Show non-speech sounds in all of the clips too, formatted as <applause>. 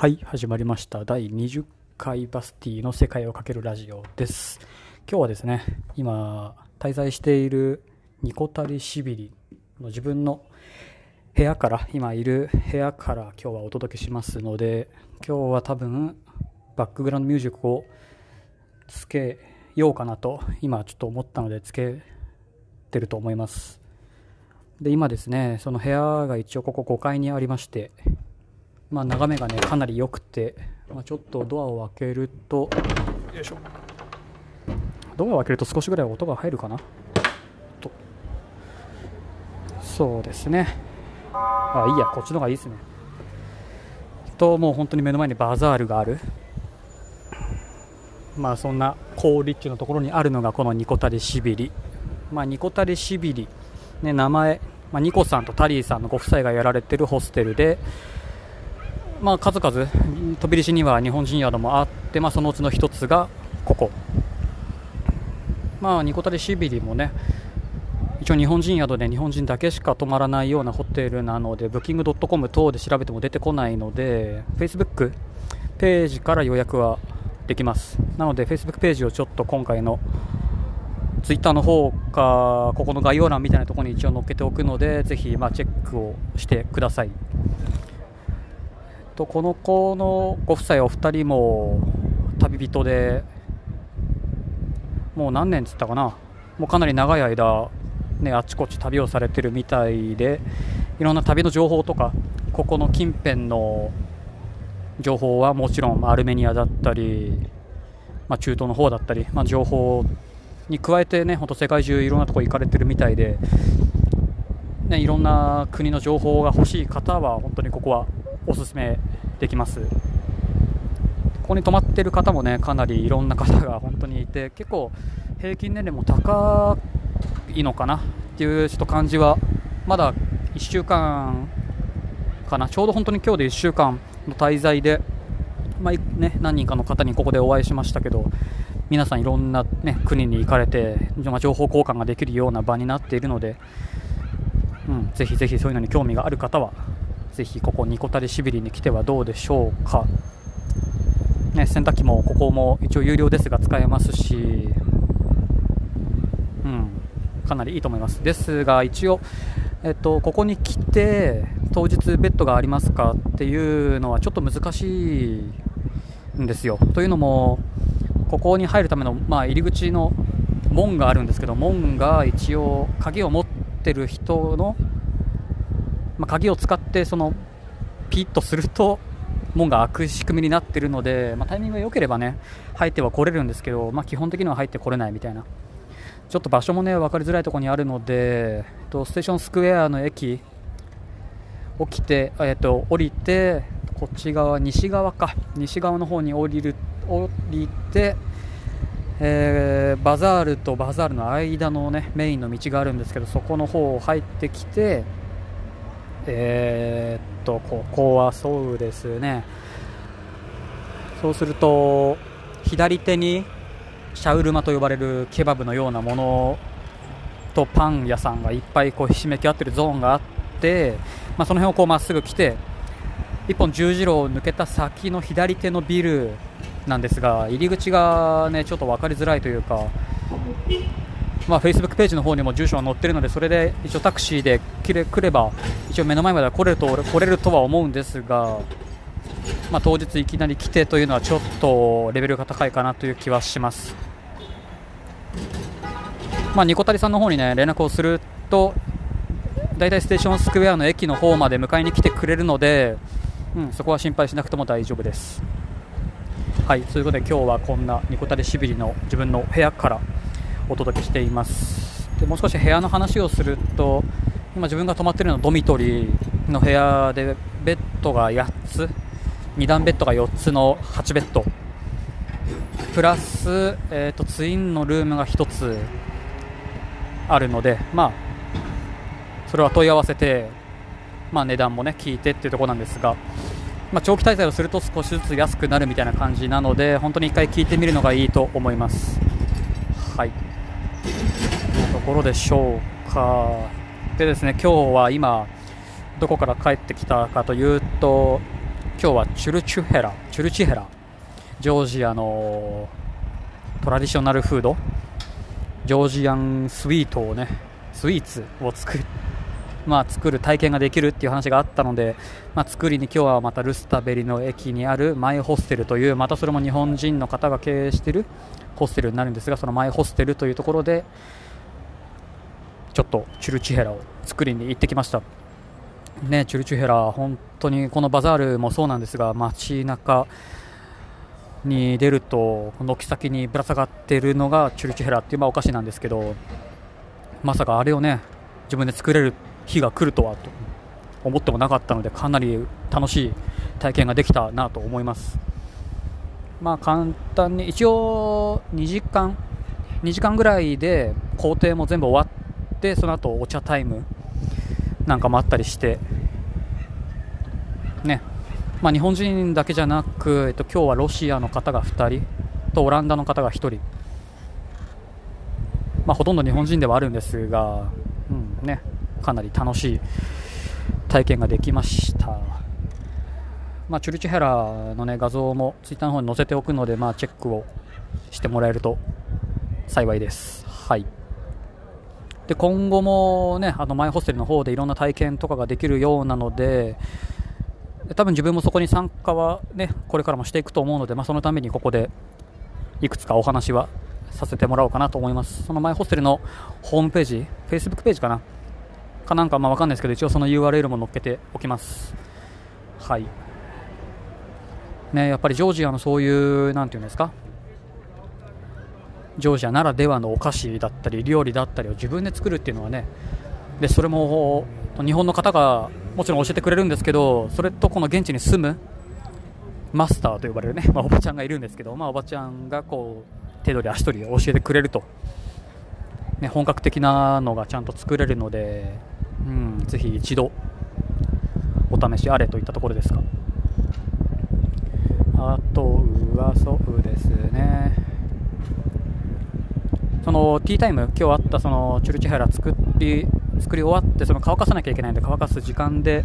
はい始まりました。第20回バスティの世界をかけるラジオです。今日はですね今滞在しているニコタリシビリの自分の部屋から今いる部屋から今日はお届けしますので今日は多分バックグラウンドミュージックをつけようかなと今ちょっと思ったのでつけてると思います。で今ですねその部屋が一応ここ5階にありましてまあ、眺めがねかなり良くて、まあ、ちょっとドアを開けるとよいしょ。ドアを開けると少しぐらい音が入るかな？と。そうですね。あいいやこっちの方がいいですね。ともう本当に目の前にバザールがある。まあそんな高立地のところにあるのがこのニコタリシビリ。まあニコタリシビリ。ね名前。まあ、ニコさんとタリーさんのご夫妻がやられてるホステルで、まあ、数々飛び出しには日本人宿もあって、まあ、そのうちの1つがここ、まあ、ニコタリシビリもね一応日本人宿で日本人だけしか泊まらないようなホテルなのでブッキングドットコム等で調べても出てこないので Facebook ページから予約はできます。なので Facebook ページをちょっと今回の Twitter の方かここの概要欄みたいなところに一応載っけておくのでぜひまチェックをしてください。とこの子のご夫妻お二人も旅人でもう何年つったかな。もうかなり長い間、ね、あちこち旅をされてるみたいでいろんな旅の情報とかここの近辺の情報はもちろんアルメニアだったり、まあ、中東の方だったり、まあ、情報に加えてね本当世界中いろんなとこ行かれてるみたいで、ね、いろんな国の情報が欲しい方は本当にここはおすすめできます。ここに泊まってる方もねかなりいろんな方が本当にいて結構平均年齢も高いのかなっていうちょっと感じはまだ1週間かな。ちょうど本当に今日で1週間の滞在で、まあね、何人かの方にここでお会いしましたけど皆さんいろんな、ね、国に行かれて、ま、情報交換ができるような場になっているので、うん、ぜひぜひそういうのに興味がある方はぜひここニコタリシビリに来てはどうでしょうか、ね、洗濯機もここも一応有料ですが使えますし、うん、かなりいいと思います。ですが一応、えっと、ここに来て当日ベッドがありますかっていうのはちょっと難しいんですよ。というのもここに入るための、まあ、入り口の門があるんですけど門が一応鍵を持ってる人のまあ、鍵を使ってそのピッとすると門が開く仕組みになっているので、まあ、タイミングが良ければね入っては来れるんですけど、まあ、基本的には入ってこれないみたいな。ちょっと場所もね分かりづらいところにあるので、と、ステーションスクエアの駅起きて、えっと、降りてこっち側西側か西側の方に降りる降りて、えー、バザールとバザールの間のねメインの道があるんですけどそこの方を入ってきてえー、っとここはそうですね。そうすると左手にシャウルマと呼ばれるケバブのようなものとパン屋さんがいっぱいこうひしめき合ってるゾーンがあって、まあ、その辺をこうまっすぐ来て1本十字路を抜けた先の左手のビルなんですが入り口がねちょっと分かりづらいというかまあ、Facebook ページの方にも住所が載ってるのでそれで一応タクシーで来れば一応目の前までは来れると来れるとは思うんですが、まあ、当日いきなり来てというのはちょっとレベルが高いかなという気はします、まあ、ニコタリさんの方にね連絡をすると大体ステーションスクエアの駅の方まで迎えに来てくれるので、うん、そこは心配しなくても大丈夫です。はいということで今日はこんなニコタリしびりの自分の部屋からお届けしています。でもう少し部屋の話をすると今自分が泊まっているのはドミトリーの部屋でベッドが8つ2段ベッドが4つの8ベッド。プラス、えーと、ツインのルームが1つあるのでまあそれは問い合わせて、まあ、値段もね聞いてっていうところなんですが、まあ、長期滞在をすると少しずつ安くなるみたいな感じなので本当に1回聞いてみるのがいいと思います。はい。ころでしょうか。でですね今日は今どこから帰ってきたかというと今日はチュルチュヘラチュルチヘラジョージアのトラディショナルフードジョージアンスイートをねスイーツを作るまあ、作る体験ができるっていう話があったので、まあ、作りに今日はまたルスタベリの駅にあるマイホステルというまたそれも日本人の方が経営しているホステルになるんですがそのマイホステルというところでちょっとチュルチヘラを作りに行ってきました。ねチュルチヘラ本当にこのバザールもそうなんですが街中に出ると軒先にぶら下がっているのがチュルチヘラっていうまあお菓子なんですけどまさかあれをね自分で作れる日が来るとはと思ってもなかったのでかなり楽しい体験ができたなと思います。まあ簡単に一応2時間2時間ぐらいで工程も全部終わってその後お茶タイムなんかもあったりしてね。まあ、日本人だけじゃなく、えっと、今日はロシアの方が2人とオランダの方が1人、まあ、ほとんど日本人ではあるんですが、うんね、かなり楽しい体験ができました、まあ、チュルチュヘラの、ね、画像もツイッターの方に載せておくので、まあ、チェックをしてもらえると幸いです。はい。で今後もねあのマイホステルの方でいろんな体験とかができるようなので多分自分もそこに参加はねこれからもしていくと思うので、まあ、そのためにここでいくつかお話はさせてもらおうかなと思います。そのマイホステルのホームページ Facebook ページかな？かなんかまあ分かんないですけど一応その URL も載っけておきます。はい。ねやっぱりジョージアのそういうなんていうんですか？ジョージアならではのお菓子だったり料理だったりを自分で作るっていうのはねでそれも日本の方がもちろん教えてくれるんですけどそれとこの現地に住むマスターと呼ばれるね、<laughs> まあ、おばちゃんがいるんですけど、まあ、おばちゃんがこう手取り足取り教えてくれると、ね、本格的なのがちゃんと作れるので、うん、ぜひ一度お試しあれといったところですか。あとはそうですね。そのティータイム今日あったそのチュルチハラ作り作り終わってその乾かさなきゃいけないんで乾かす時間で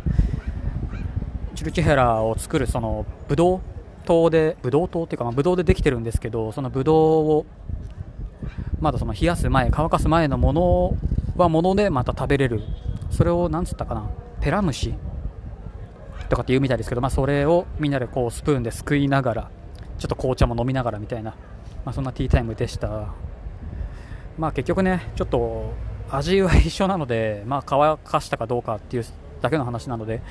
チュルチヘラを作るそのブドウ糖でブドウ糖っていうか、まあ、ブドウでできてるんですけどそのブドウをまだその冷やす前乾かす前のものはものでまた食べれる。それを何つったかなペラムシとかって言うみたいですけど、まあ、それをみんなでこうスプーンですくいながらちょっと紅茶も飲みながらみたいな、まあ、そんなティータイムでした。まあ結局ねちょっと味は一緒なので、まあ、乾かしたかどうかっていうだけの話なので。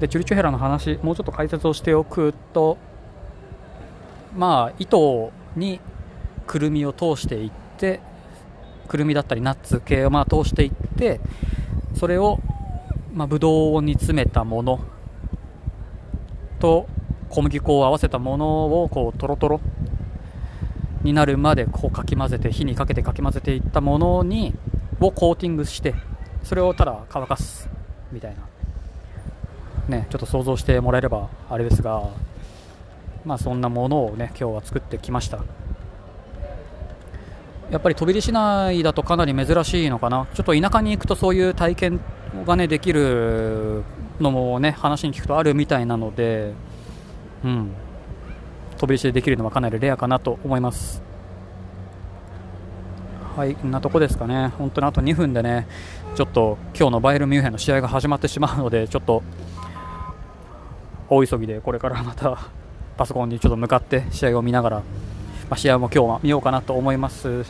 でチュリチュヘラの話もうちょっと解説をしておくと、まあ、糸にくるみを通していってくるみだったりナッツ系をまあ通していってそれを、まあ、ブドウに詰めたものと小麦粉を合わせたものをこうトロトロになるまでこうかき混ぜて火にかけてかき混ぜていったものにをコーティングしてそれをただ乾かすみたいな。ねちょっと想像してもらえればあれですがまあそんなものをね今日は作ってきました。やっぱり飛び出市内だとかなり珍しいのかな。ちょっと田舎に行くとそういう体験がねできるのもね話に聞くとあるみたいなのでうん。飛び石でできるのはかなりレアかなと思います。はいこんなとこですかね。本当にあと2分でねちょっと今日のバイエルミュンヘンの試合が始まってしまうのでちょっと大急ぎでこれからまたパソコンにちょっと向かって試合を見ながら、まあ、試合も今日は見ようかなと思います。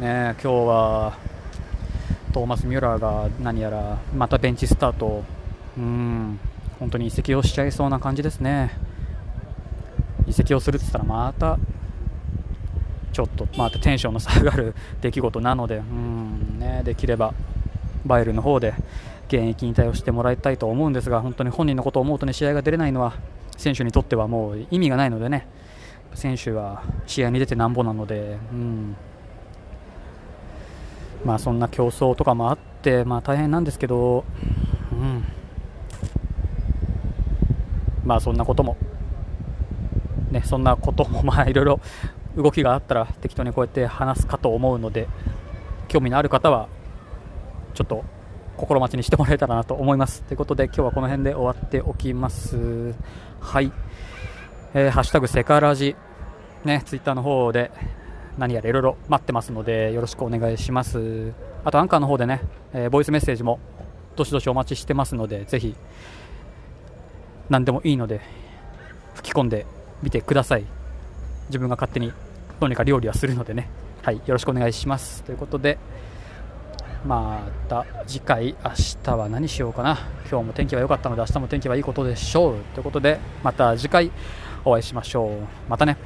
ね今日はトーマス・ミュラーが何やらまたベンチスタート。うん本当に移籍をしちゃいそうな感じですね。移籍をするって言ったらまたちょっとまたテンションの下がる出来事なのでうんねできればバイルの方で現役引退をしてもらいたいと思うんですが本当に本人のことを思うとね試合が出れないのは選手にとってはもう意味がないのでね。選手は試合に出てなんぼなので、うん、まあそんな競争とかもあってまあ大変なんですけど、うん、まあそんなこともね、そんなことも <laughs> まあいろいろ動きがあったら適当にこうやって話すかと思うので興味のある方はちょっと心待ちにしてもらえたらなと思います。ということで今日はこの辺で終わっておきます。はい、えー、ハッシュタグセカラジ。ねツイッターの方で何やらいろいろ待ってますのでよろしくお願いします。あとアンカーの方でね、えー、ボイスメッセージもどしどしお待ちしてますのでぜひ何でもいいので吹き込んで見てください。自分が勝手にどうにか料理はするのでね。はいよろしくお願いします。ということでまた次回明日は何しようかな。今日も天気は良かったので明日も天気はいいことでしょう。ということでまた次回お会いしましょう。またね。